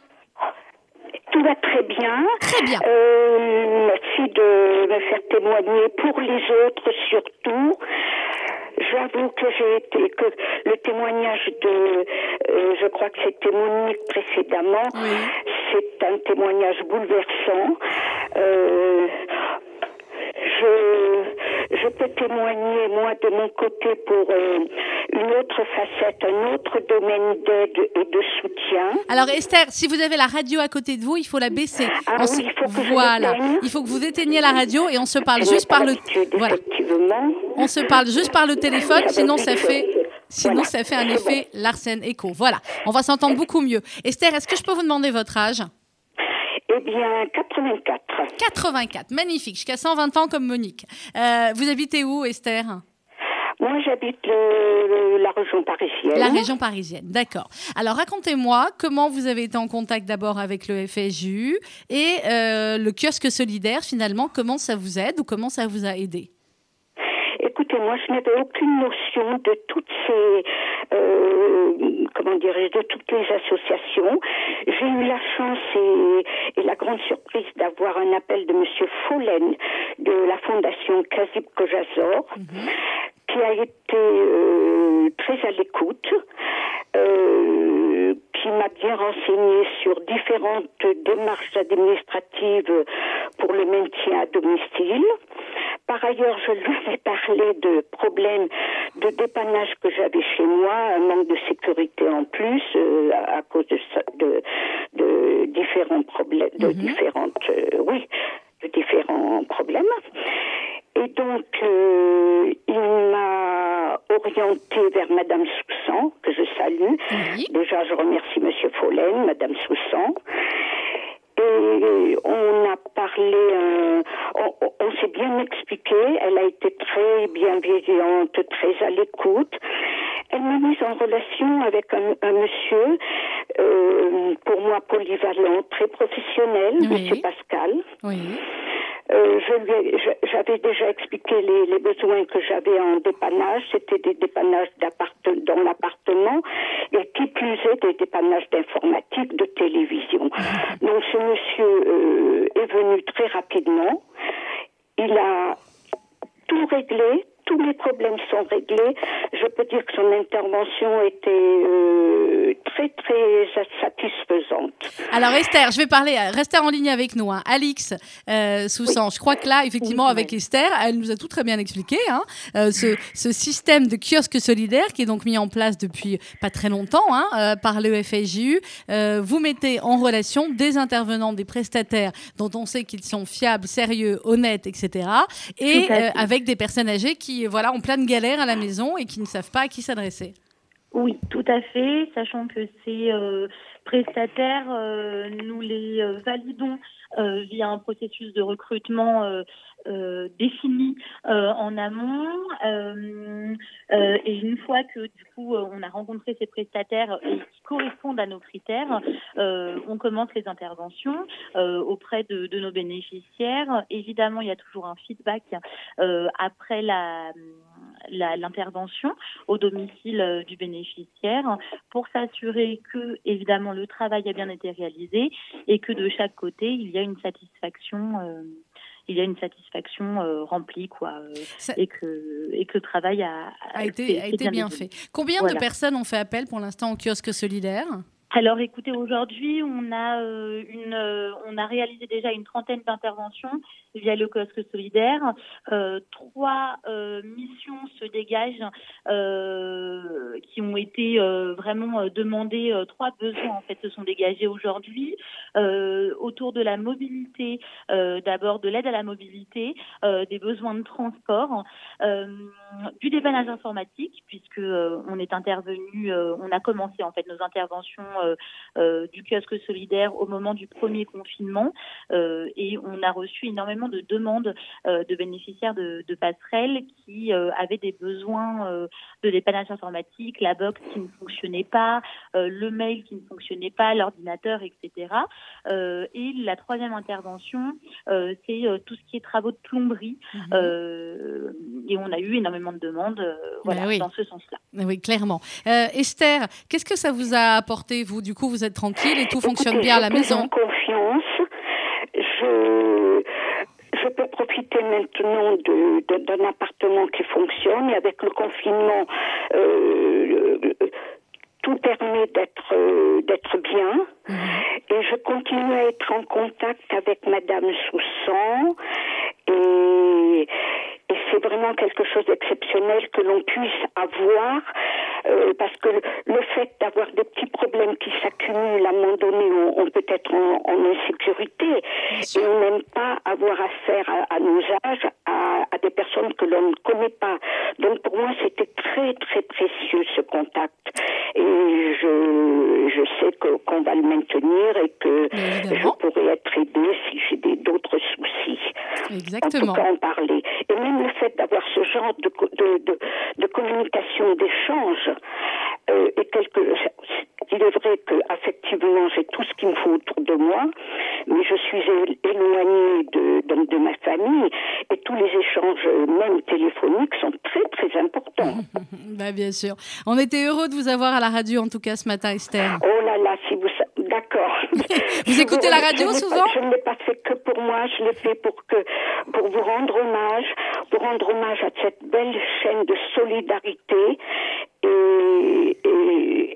Tout va très bien. Très bien. Euh, merci de me faire témoigner pour les autres surtout. J'avoue que j'ai été que le témoignage de, euh, je crois que c'était Monique précédemment, c'est un témoignage bouleversant. Euh, je, je peux témoigner, moi, de mon côté, pour euh, une autre facette, un autre domaine d'aide et de soutien. Alors, Esther, si vous avez la radio à côté de vous, il faut la baisser. Ah oui, il faut que voilà. il faut que vous éteigniez la radio et on se parle juste par le. Voilà. On se parle juste par le téléphone, sinon ça fait. Sinon, ça fait un effet Larsen Echo. Voilà, on va s'entendre beaucoup mieux. Esther, est-ce que je peux vous demander votre âge? Eh bien, 84. 84, magnifique, jusqu'à 120 ans comme Monique. Euh, vous habitez où, Esther? Moi, j'habite la région parisienne. La région parisienne, d'accord. Alors, racontez-moi comment vous avez été en contact d'abord avec le FSU et euh, le kiosque solidaire, finalement, comment ça vous aide ou comment ça vous a aidé? Écoutez, moi, je n'avais aucune notion de toutes ces, euh, comment dirais-je, de toutes les associations. J'ai eu la chance et, la grande surprise d'avoir un appel de Monsieur Follen de la fondation Kazib Kojazor, mhm. qui a été euh, très à l'écoute. Euh, qui m'a bien renseigné sur différentes démarches administratives pour le maintien à domicile. Par ailleurs, je lui ai parlé de problèmes de dépannage que j'avais chez moi, un manque de sécurité en plus euh, à, cause de, de, de différents problèmes, de mhm. différentes, euh, oui, de différents problèmes. Et donc, euh, il m'a orienté vers Madame Soussan, que je salue. Déjà, je remercie Monsieur Follen, Madame Soussan. Et on a parlé, euh, on, s'est bien expliqué. Elle a été très bienveillante, très à l'écoute. Elle m'a mise en relation avec un, monsieur, euh, pour moi polyvalent, très professionnel, Monsieur Pascal. Oui. Euh, j'avais déjà expliqué les, besoins que j'avais en dépannage. C'était des dépannages dans l'appartement qui plus est des dépannages d'informatique, de télévision. Donc ce monsieur euh, est venu très rapidement. Il a tout réglé, tous les problèmes sont réglés. Je peux dire que son intervention était euh, très très satisfaisante. Alors Esther, je vais parler, restez en ligne avec nous. Hein. Alix euh, Soussan, je crois que là, effectivement, avec Esther, elle nous a tout très bien expliqué. Hein, euh, ce, ce, système de kiosque solidaire qui est donc mis en place depuis pas très longtemps hein, euh, par le FSJU. Euh, vous mettez en relation des intervenants, des prestataires dont on sait qu'ils sont fiables, sérieux, honnêtes, etc. Et euh, avec des personnes âgées qui voilà, ont plein de galères à la maison et qui ne savent pas à qui s'adresser. Oui, tout à fait, sachant que ces euh, prestataires, euh, nous les euh, validons via un processus de recrutement euh, euh, défini en amont. et une fois que du coup on a rencontré ces prestataires et qui correspondent à nos critères, on commence les interventions auprès de, nos bénéficiaires. Évidemment, il y a toujours un feedback après l'intervention au domicile du bénéficiaire pour s'assurer que évidemment le travail a bien été réalisé et que de chaque côté il y a une satisfaction euh, il y a une satisfaction euh, remplie quoi euh, et que et que le travail a, a été, a été bien, bien fait. Combien voilà. de personnes ont fait appel pour l'instant au kiosque solidaire? Alors écoutez, aujourd'hui, on a euh, une, euh, on a réalisé déjà une trentaine d'interventions via le kiosque solidaire. Euh, trois missions se dégagent qui ont été vraiment demandées. trois besoins en fait se sont dégagés aujourd'hui autour de la mobilité, d'abord de l'aide à la mobilité, des besoins de transport, du dépannage informatique puisque on est intervenu, on a commencé en fait nos interventions euh, euh, du kiosque solidaire au moment du premier confinement euh, et on a reçu énormément de demandes de bénéficiaires de, de passerelles qui avaient des besoins de dépannage informatique, la box qui ne fonctionnait pas, le mail qui ne fonctionnait pas, l'ordinateur, etc. et la troisième intervention, c'est tout ce qui est travaux de plomberie. Mmh. et on a eu énormément de demandes voilà, oui. dans ce sens-là. Oui, clairement. Esther, qu'est-ce que ça vous a apporté, vous, du coup, vous êtes tranquille et tout Écoutez, fonctionne bien à la maison. En confiance, je, je peux profiter maintenant d'un appartement qui fonctionne et avec le confinement, euh, tout permet d'être euh, d'être bien. Mmh. Et je continue à être en contact avec Madame Soussan et et c'est vraiment quelque chose d'exceptionnel que l'on puisse avoir euh, parce que le fait d'avoir des petits problèmes qui s'accumulent à un moment donné, on, on peut être en, en insécurité et on n'aime pas avoir affaire à, à nos âges à, à, des personnes que l'on ne connaît pas. Donc pour moi, c'était très très précieux ce contact et je, je sais qu'on qu va le maintenir et que je pourrai être aidée si j'ai d'autres soucis. Exactement. En tout cas, en parler. Et même le fait d'avoir ce genre de, de, de, de communication, d'échange, euh, est quelque. Il est vrai que effectivement j'ai tout ce qu'il me faut autour de moi, mais je suis éloignée de, de, de, ma famille et tous les échanges, même téléphoniques, sont très très importants. bah, bien sûr. On était heureux de vous avoir à la radio en tout cas ce matin, Esther. Oh là là, si vous d'accord. vous je écoutez vous, la radio je souvent? Je ne l'ai pas fait que pour moi, je l'ai fait pour que pour vous rendre hommage, pour rendre hommage à cette belle chaîne de solidarité et, et,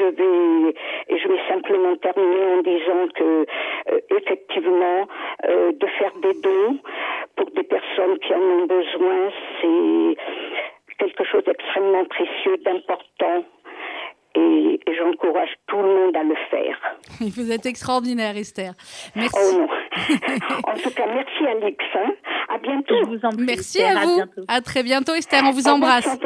je vais et je vais simplement terminer en disant que euh, effectivement euh, de faire des dons pour des personnes qui en ont besoin c'est quelque chose d'extrêmement précieux d'important et, et j'encourage tout le monde à le faire. Vous êtes extraordinaire, Esther. Merci. Oh non. en tout cas, merci Alix. Hein. À bientôt. Je vous en prie, merci Esther, à vous. À, à, très bientôt, Esther. On vous embrasse.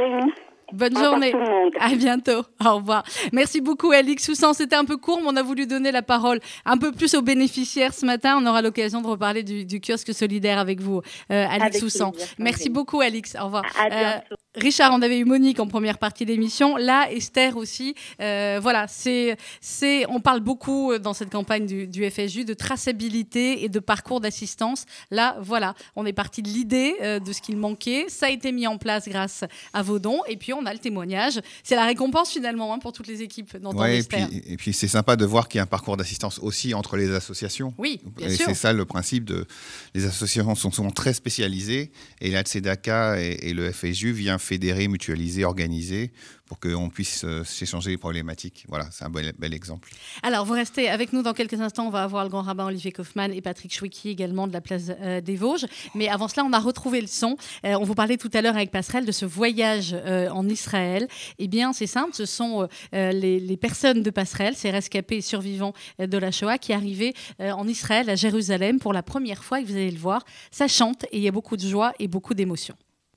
Bonne journée. À bientôt. Au revoir. Merci beaucoup, Alix Soussan. C'était un peu court, mais on a voulu donner la parole un peu plus aux bénéficiaires ce matin. On aura l'occasion de reparler du, du, kiosque solidaire avec vous, euh, Alix Soussan. Merci beaucoup, Alix. Au revoir. À bientôt. Euh, Richard, on avait eu Monique en première partie d'émission. Là, Esther aussi. Euh, voilà, c'est, c'est, on parle beaucoup dans cette campagne du, du, FSU de traçabilité et de parcours d'assistance. Là, voilà, on est parti de l'idée euh, de ce qu'il manquait. Ça a été mis en place grâce à vos dons. Et puis, on on a le témoignage. C'est la récompense finalement hein, pour toutes les équipes d'entendre ouais, et puis, et puis c'est sympa de voir qu'il y a un parcours d'assistance aussi entre les associations. Oui, bien et sûr. c'est ça le principe de. Les associations sont souvent très spécialisées et la Tzedaka et, et le FSU vient fédérer, mutualiser, organiser pour qu'on puisse euh, s'échanger les problématiques. Voilà, c'est un bel, bel exemple. Alors, vous restez avec nous dans quelques instants. On va avoir le grand rabbin Olivier Kaufmann et Patrick Chouiki également de la place euh, des Vosges. Mais avant cela, on a retrouvé le son. Euh, on vous parlait tout à l'heure avec Passerelle de ce voyage euh, en Israël. Eh bien, c'est simple, ce sont euh, les, les, personnes de Passerelle, ces rescapés survivants euh, de la Shoah, qui arrivaient euh, en Israël, à Jérusalem, pour la première fois. Et vous allez le voir, ça chante et il y a beaucoup de joie et beaucoup d'émotion.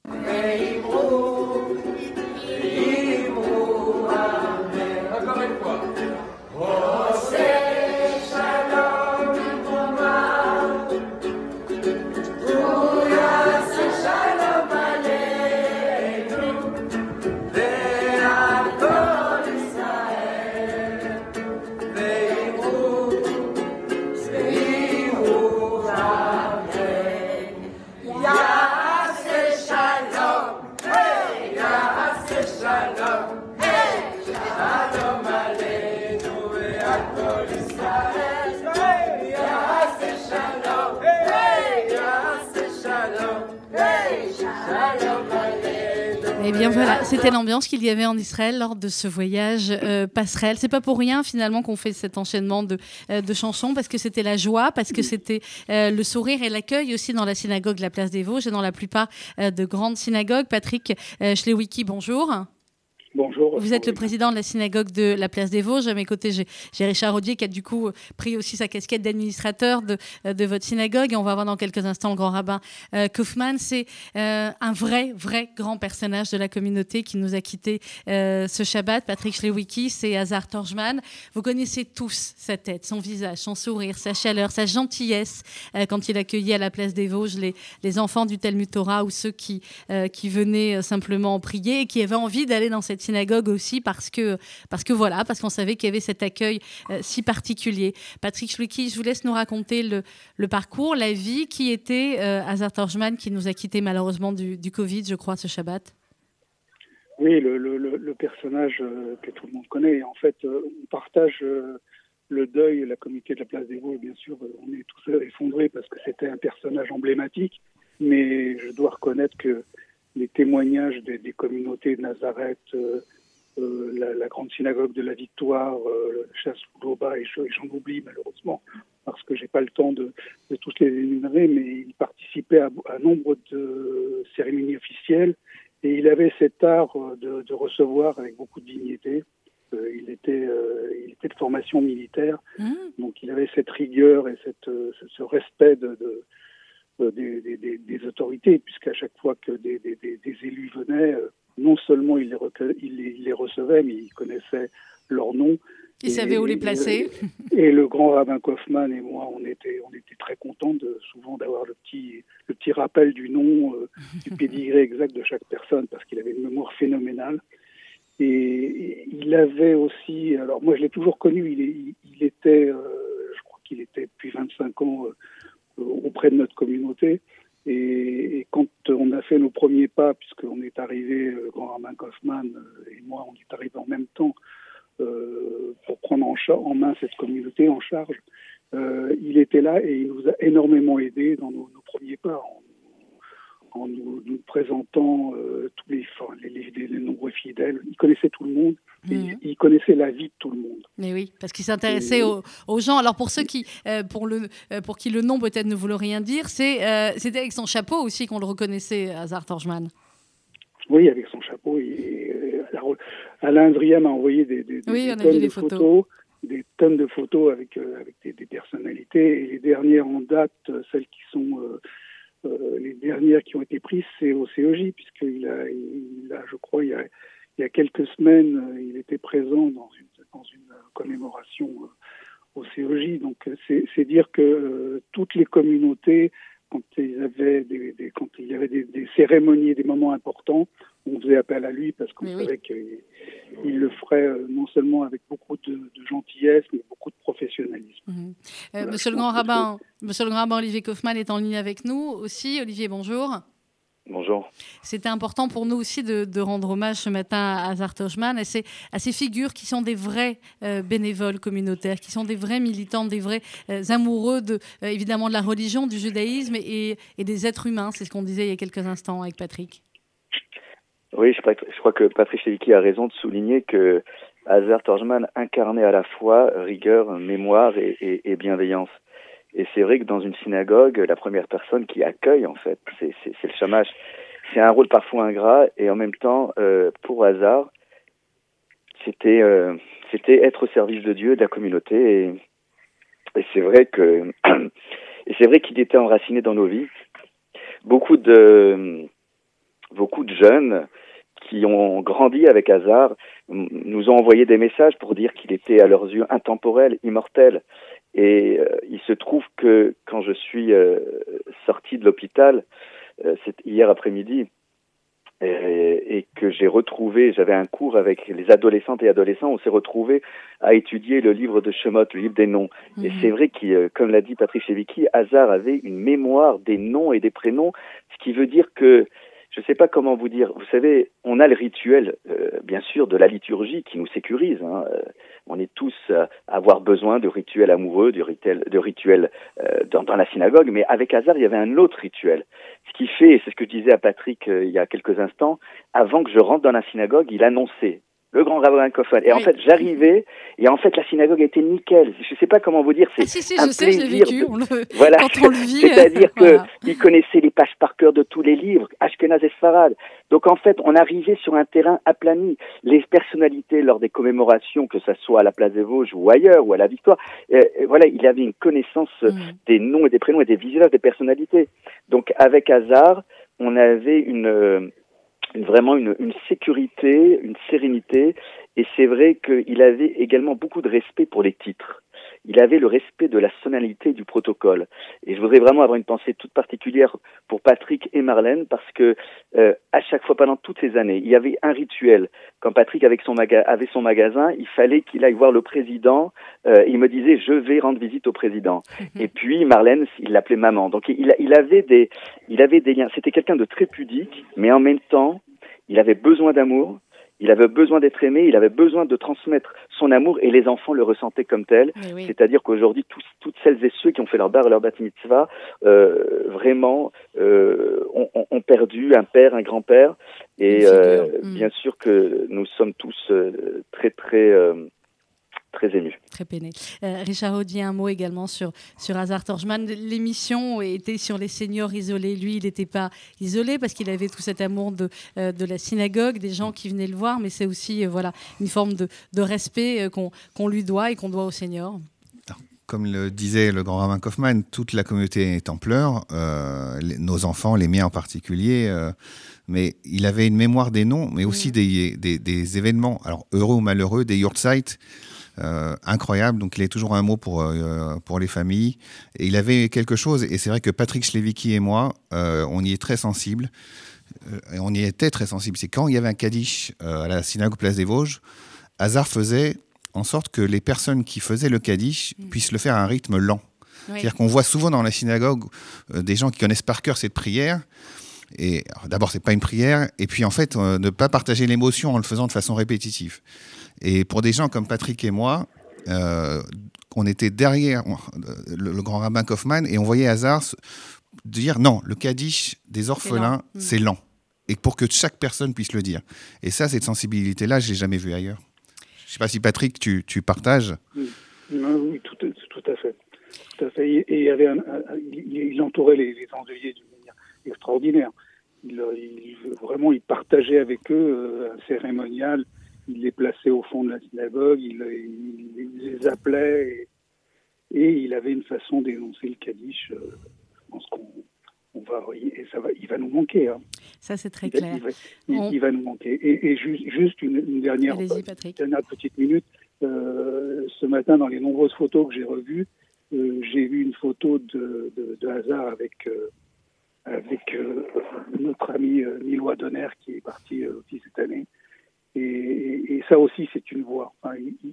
Eh c'était l'ambiance qu'il y avait en Israël lors de ce voyage euh, passerelle. C'est pas pour rien finalement qu'on fait cet enchaînement de, euh, chansons parce que c'était la joie, parce que c'était euh, le sourire et l'accueil aussi dans la synagogue la Place des Vosges et dans la plupart de grandes synagogues. Patrick Schlewicki, bonjour. Vous êtes le président de la synagogue de la Place des Vosges. À mes côtés, j'ai Richard Audier qui a du coup pris aussi sa casquette d'administrateur de, de, votre synagogue. Et on va voir dans quelques instants le grand rabbin euh, Kaufmann. C'est euh, un vrai, vrai grand personnage de la communauté qui nous a quittés euh, ce Shabbat. Patrick Schlewicki, c'est Hazar Torjman. Vous connaissez tous sa tête, son visage, son sourire, sa chaleur, sa gentillesse euh, quand il accueillait à la Place des Vosges les, enfants du Talmud Torah ou ceux qui, euh, qui venaient simplement prier et qui avaient envie d'aller dans cette synagogue aussi parce que, parce que voilà, parce qu'on savait qu'il y avait cet accueil euh, si particulier. Patrick Schlucky, je vous laisse nous raconter le, parcours, la vie qui était euh, Hazar Torjman qui nous a quittés malheureusement du, Covid, je crois, ce Shabbat. Oui, le, personnage euh, que tout le monde connaît. En fait, euh, on partage le deuil, la communauté de la place des Vosges, bien sûr, on est tous effondrés parce que c'était un personnage emblématique, mais je dois reconnaître que les témoignages des, des communautés de Nazareth, euh, euh, la, la, grande synagogue de la Victoire, euh, Chasse Louba, et j'en oublie malheureusement parce que j'ai pas le temps de, de, tous les énumérer, mais il participait à, à nombre de cérémonies officielles et il avait cet art de, de recevoir avec beaucoup de dignité. Euh, il était, il était de formation militaire, mmh. donc il avait cette rigueur et cette, ce respect de, de des, des, des, autorités, puisqu'à chaque fois que des, élus venaient, non seulement il les, recevait, mais il connaissait leur nom. Il savait où les placer. Et, et, le grand rabbin Kaufmann et moi, on était, on était très contents de, souvent d'avoir le petit, le petit rappel du nom, euh, du pédigré exact de chaque personne, parce qu'il avait une mémoire phénoménale. Et, et, il avait aussi, alors moi je l'ai toujours connu, il, il, il était, euh, je crois qu'il était depuis 25 ans euh, auprès de notre communauté. Et, quand on a fait nos premiers pas, puisqu'on est arrivé, le grand Ramin Kaufmann et moi, on est arrivé en même temps euh, pour prendre en, main cette communauté en charge, euh, il était là et il nous a énormément aidés dans nos, premiers pas, en nous, nous, présentant euh, tous les, enfin, les, les, les, nombreux fidèles. Il connaissait tout le monde. Mmh. Il, il, connaissait la vie de tout le monde. Mais oui, parce qu'il s'intéressait aux, aux, gens. Alors pour ceux qui, euh, pour, le, euh, pour qui le nom peut-être ne voulait rien dire, c'est euh, c'était avec son chapeau aussi qu'on le reconnaissait, Hazard Torjman. Oui, avec son chapeau. Et, Alain Adrien m'a envoyé des, des, oui, des on tonnes a de photos. photos. des tonnes de photos avec, avec des, personnalités. Et les dernières en date, celles qui sont euh, euh, les dernières qui ont été prises, c'est au COJ, puisqu'il a, il a, je crois, il y a, il y a quelques semaines, il était présent dans une, dans une commémoration au COJ. Donc c'est dire que toutes les communautés quand il, avait des, des, quand il y avait des, des, cérémonies, des moments importants, on faisait appel à lui parce qu'on savait oui. qu'il le ferait euh, non seulement avec beaucoup de, de gentillesse, mais beaucoup de professionnalisme. Mmh. Euh, voilà, monsieur, le grand rabbin, que... monsieur le grand rabbin Olivier Kaufmann est en ligne avec nous aussi. Olivier, bonjour. Bonjour. C'était important pour nous aussi de, rendre hommage ce matin à Azar Toshman et à ces figures qui sont des vrais euh, bénévoles communautaires, qui sont des vrais militants, des vrais euh, amoureux de, euh, évidemment de la religion, du judaïsme et, des êtres humains. C'est ce qu'on disait il y a quelques instants avec Patrick. Oui, je crois, que Patrick Cheviki a raison de souligner que Azar Toshman incarnait à la fois rigueur, mémoire et bienveillance. Et c'est vrai que dans une synagogue, la première personne qui accueille, en fait, c'est le chômage. C'est un rôle parfois ingrat et en même temps, euh, pour hasard, c'était euh, c'était être au service de Dieu, de la communauté. Et, et c'est vrai que et c'est vrai qu'il était enraciné dans nos vies. Beaucoup de beaucoup de jeunes qui ont grandi avec hasard nous ont envoyé des messages pour dire qu'il était à leurs yeux intemporel, immortel. Et euh, il se trouve que quand je suis euh, sorti de l'hôpital, euh, c'est hier après-midi, et, que j'ai retrouvé, j'avais un cours avec les adolescentes et adolescents, on s'est retrouvé à étudier le livre de Shemot, le livre des noms. Et mhm. c'est vrai que, comme l'a dit Patrick Chevicki, Hazard avait une mémoire des noms et des prénoms, ce qui veut dire que je ne sais pas comment vous dire. Vous savez, on a le rituel, euh, bien sûr, de la liturgie qui nous sécurise. Hein. Euh, on est tous à avoir besoin de rituels amoureux, de rituels, de rituels euh, dans, la synagogue, mais avec hasard, il y avait un autre rituel. Ce qui fait, c'est ce que je disais à Patrick il y a quelques instants, avant que je rentre dans la synagogue, il annonçait le grand rabbin Kofan. Et en fait, j'arrivais, et en fait, la synagogue était nickel. Je ne sais pas comment vous dire, c'est ah, si, si, je sais, je l'ai vécu. Voilà. Quand on le vit. C'est-à-dire euh, qu'il connaissait les pages par cœur de tous les livres, Ashkenaz et Sfarad. Donc, en fait, on arrivait sur un terrain aplani. Les personnalités, lors des commémorations, que ce soit à la place des Vosges ou ailleurs, ou à la Victoire, euh, euh, voilà, il avait une connaissance mm. des noms et des prénoms et des visages des personnalités. Donc, avec hasard, on avait une vraiment une, une, sécurité, une sérénité, et c'est vrai qu'il avait également beaucoup de respect pour les titres. Il avait le respect de la sonalité du protocole. Et je voudrais vraiment avoir une pensée toute particulière pour Patrick et Marlène parce que euh, à chaque fois pendant toutes ces années, il y avait un rituel. Quand Patrick avec son avait son magasin, il fallait qu'il aille voir le président. Euh, il me disait je vais rendre visite au président. Mhm. Et puis Marlène, il l'appelait maman. Donc il, il avait des il avait des liens. C'était quelqu'un de très pudique, mais en même temps il avait besoin d'amour, il avait besoin d'être aimé, il avait besoin de transmettre son amour et les enfants le ressentaient comme tel. C'est-à-dire qu'aujourd'hui, toutes celles et ceux qui ont fait leur bar et leur bat mitzvah, euh, vraiment, euh, ont, ont, perdu un père, un grand-père. Et euh, mm. bien sûr que nous sommes tous euh, très, très très ému. Très peiné. Euh, Richard Audier, un mot également sur, sur Hazard Torjman. L'émission était sur les seniors isolés. Lui, il n'était pas isolé parce qu'il avait tout cet amour de, euh, de la synagogue, des gens qui venaient le voir, mais c'est aussi euh, voilà, une forme de, de respect qu'on lui doit et qu'on doit aux seniors. Comme le disait le grand Ramin Kaufmann, toute la communauté est en pleurs, nos enfants, les miens en particulier mais il avait une mémoire des noms, mais aussi des, des, des, événements, alors heureux ou malheureux, des Yurtzeit, euh, incroyable. Donc il a toujours un mot pour, euh, pour les familles. Et il avait quelque chose, et c'est vrai que Patrick Schlevicki et moi, euh, on y est très sensibles. et on y était très sensibles. C'est quand il y avait un Kaddish à la synagogue Place des Vosges, Hazard faisait en sorte que les personnes qui faisaient le Kaddish mm. puissent le faire à un rythme lent. C'est-à-dire qu'on voit souvent dans la synagogue des gens qui connaissent par cœur cette prière. Et d'abord, c'est pas une prière, et puis en fait, ne pas partager l'émotion en le faisant de façon répétitive. Et pour des gens comme Patrick et moi, euh, on était derrière le, grand rabbin Kaufmann et on voyait Hazard dire non, le Kaddish des orphelins, c'est lent. Et pour que chaque personne puisse le dire. Et ça, cette sensibilité-là, je l'ai jamais vue ailleurs. Je ne sais pas si Patrick, tu, tu partages. Oui, tout, tout, à fait. Tout à fait. Et il, y avait il, entourait les, les endeuillés manière extraordinaire. Il, vraiment, il partageait avec eux euh, un cérémonial il les plaçait au fond de la synagogue, il, les appelait et, il avait une façon d'énoncer le Kaddish. Euh, je pense qu'on on va, et ça va, il va nous manquer. Hein. Ça, c'est très clair. Il va, nous manquer. Et, juste, une, dernière, petite minute. Euh, ce matin, dans les nombreuses photos que j'ai revues, euh, j'ai vu une photo de, de, hasard avec, avec notre ami Milois Donner qui est parti aussi cette année. Et, ça aussi, c'est une voix.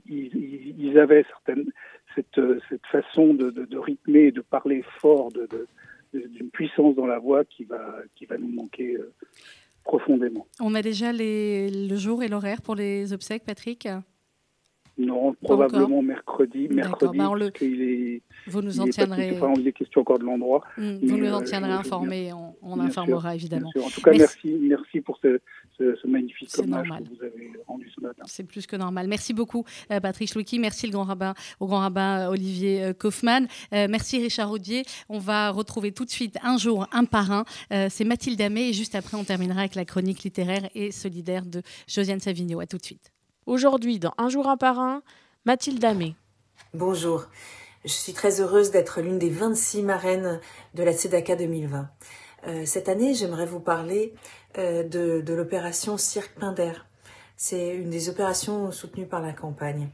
ils, avaient certaines, cette, cette façon de, rythmer, de parler fort d'une puissance dans la voix qui va, qui va nous manquer profondément. On a déjà les, le jour et l'horaire pour les obsèques, Patrick? Non, probablement mercredi. Mercredi, bah le... est, vous nous en tiendrez. Enfin, il est question encore de l'endroit. Mmh, vous nous en euh, tiendrez informés, on, on informera évidemment. En tout cas, merci, merci, pour ce, ce, magnifique hommage que vous avez rendu ce matin. C'est plus que normal. Merci beaucoup, euh, Patrick Louki. Merci le grand rabbin, au grand rabbin euh, Olivier Kaufmann. merci Richard Audier. On va retrouver tout de suite un jour un parrain. C'est Mathilde Amé et juste après, on terminera avec la chronique littéraire et solidaire de Josiane Savigno. À tout de suite. Aujourd'hui, dans Un jour un par un, Mathilde Amé. Bonjour. Je suis très heureuse d'être l'une des 26 marraines de la Tzedaka 2020. Euh, cette année, j'aimerais vous parler euh, de, l'opération Cirque Pinder. C'est une des opérations soutenues par la campagne.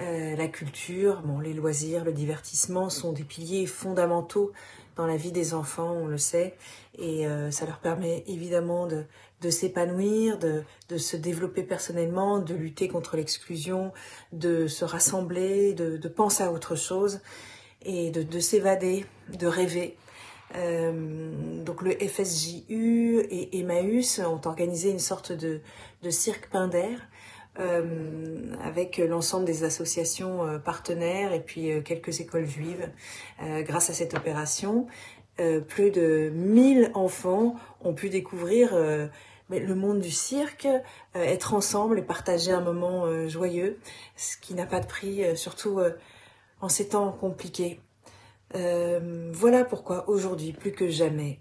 Euh, la culture, bon, les loisirs, le divertissement sont des piliers fondamentaux dans la vie des enfants, on le sait, et ça leur permet évidemment de, de s'épanouir, de, de, se développer personnellement, de lutter contre l'exclusion, de se rassembler, de, de, penser à autre chose et de, de s'évader, de rêver. Euh, donc le FSJU et Emmaüs ont organisé une sorte de, de cirque Pinder euh, avec l'ensemble des associations euh, partenaires et puis quelques écoles juives. grâce à cette opération, plus de 1000 enfants ont pu découvrir le monde du cirque, être ensemble et partager un moment joyeux, ce qui n'a pas de prix, surtout en ces temps compliqués. voilà pourquoi aujourd'hui, plus que jamais,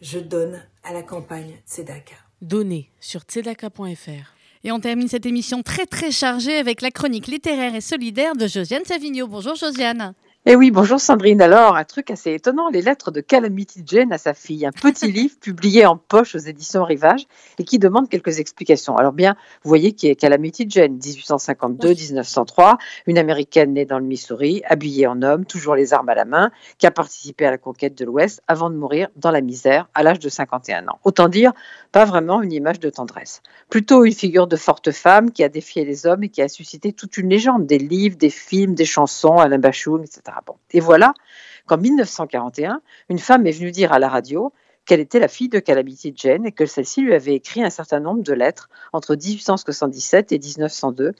je donne à la campagne Tzedaka. Donnez sur tzedaka.fr. Et on termine cette émission très très chargée avec la chronique littéraire et solidaire de Josiane Savigno. Bonjour Josiane. Eh oui, bonjour Sandrine. Alors, un truc assez étonnant, les lettres de Calamity Jane à sa fille, un petit livre publié en poche aux éditions Rivage et qui demande quelques explications. Alors bien, vous voyez qui est Calamity Jane, 1852-1903, une américaine née dans le Missouri, habillée en homme, toujours les armes à la main, qui a participé à la conquête de l'Ouest avant de mourir dans la misère à l'âge de 51 ans. Autant dire, pas vraiment une image de tendresse. Plutôt une figure de forte femme qui a défié les hommes et qui a suscité toute une légende, des livres, des films, des chansons, Alain Bachung, etc. Et voilà qu'en 1941, une femme est venue dire à la radio qu'elle était la fille de Calamity Jane et que celle-ci lui avait écrit un certain nombre de lettres entre 1877 et 1902,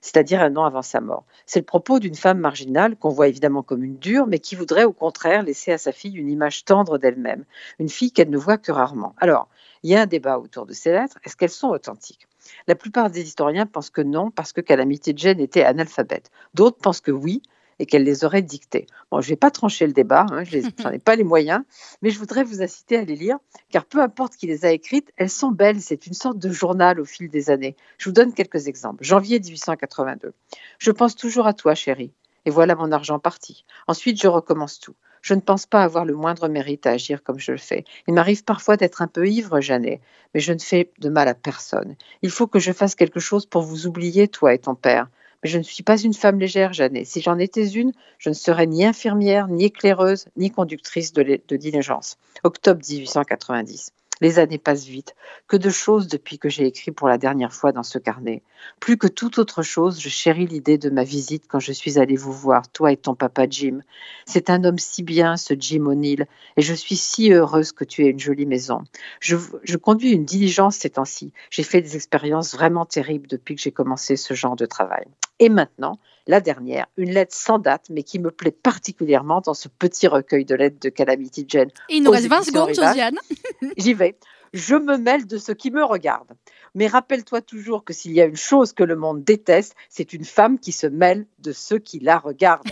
c'est-à-dire un an avant sa mort. C'est le propos d'une femme marginale qu'on voit évidemment comme une dure, mais qui voudrait au contraire laisser à sa fille une image tendre d'elle-même, une fille qu'elle ne voit que rarement. Alors, il y a un débat autour de ces lettres. Est-ce qu'elles sont authentiques? La plupart des historiens pensent que non, parce que Calamity Jane était analphabète. D'autres pensent que oui, et qu'elle les aurait dictées. Bon, je ne vais pas trancher le débat, hein, je n'en ai pas les moyens, mais je voudrais vous inciter à les lire, car peu importe qui les a écrites, elles sont belles, c'est une sorte de journal au fil des années. Je vous donne quelques exemples. Janvier 1882. Je pense toujours à toi, chérie, et voilà mon argent parti. Ensuite, je recommence tout. Je ne pense pas avoir le moindre mérite à agir comme je le fais. Il m'arrive parfois d'être un peu ivre, Jeannet, mais je ne fais de mal à personne. Il faut que je fasse quelque chose pour vous oublier, toi et ton père. Mais je ne suis pas une femme légère, Jeannet. Si j'en étais une, je ne serais ni infirmière, ni éclaireuse, ni conductrice de, de diligence. Octobre 1890. Les années passent vite. Que de choses depuis que j'ai écrit pour la dernière fois dans ce carnet. Plus que toute autre chose, je chéris l'idée de ma visite quand je suis allée vous voir, toi et ton papa Jim. C'est un homme si bien, ce Jim O'Neill, et je suis si heureuse que tu aies une jolie maison. Je, je conduis une diligence ces temps-ci. J'ai fait des expériences vraiment terribles depuis que j'ai commencé ce genre de travail. Et maintenant, la dernière, une lettre sans date, mais qui me plaît particulièrement dans ce petit recueil de lettres de Calamity Jane. Il nous reste 20 secondes, Josiane. J'y vais. Je me mêle de ce qui me regarde. Mais rappelle-toi toujours que s'il y a une chose que le monde déteste, c'est une femme qui se mêle de ceux qui la regardent.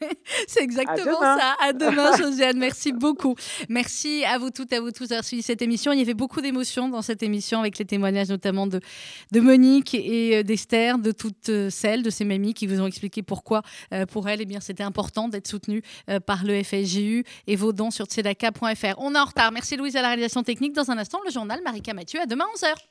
C'est exactement ça. À demain, Josiane. Merci beaucoup. Merci à vous toutes, à vous tous d'avoir suivi cette émission. Il y avait beaucoup d'émotions dans cette émission avec les témoignages notamment de, de Monique et euh, d'Esther, de toutes euh, celles de ces mamies qui vous ont expliqué pourquoi euh, pour elles, eh bien, c'était important d'être soutenues par le FSGU et vos dons sur tzedaka.fr. On est en retard. Merci Louise à la réalisation technique. Dans un instant, le journal Marika Mathieu. À demain 11h.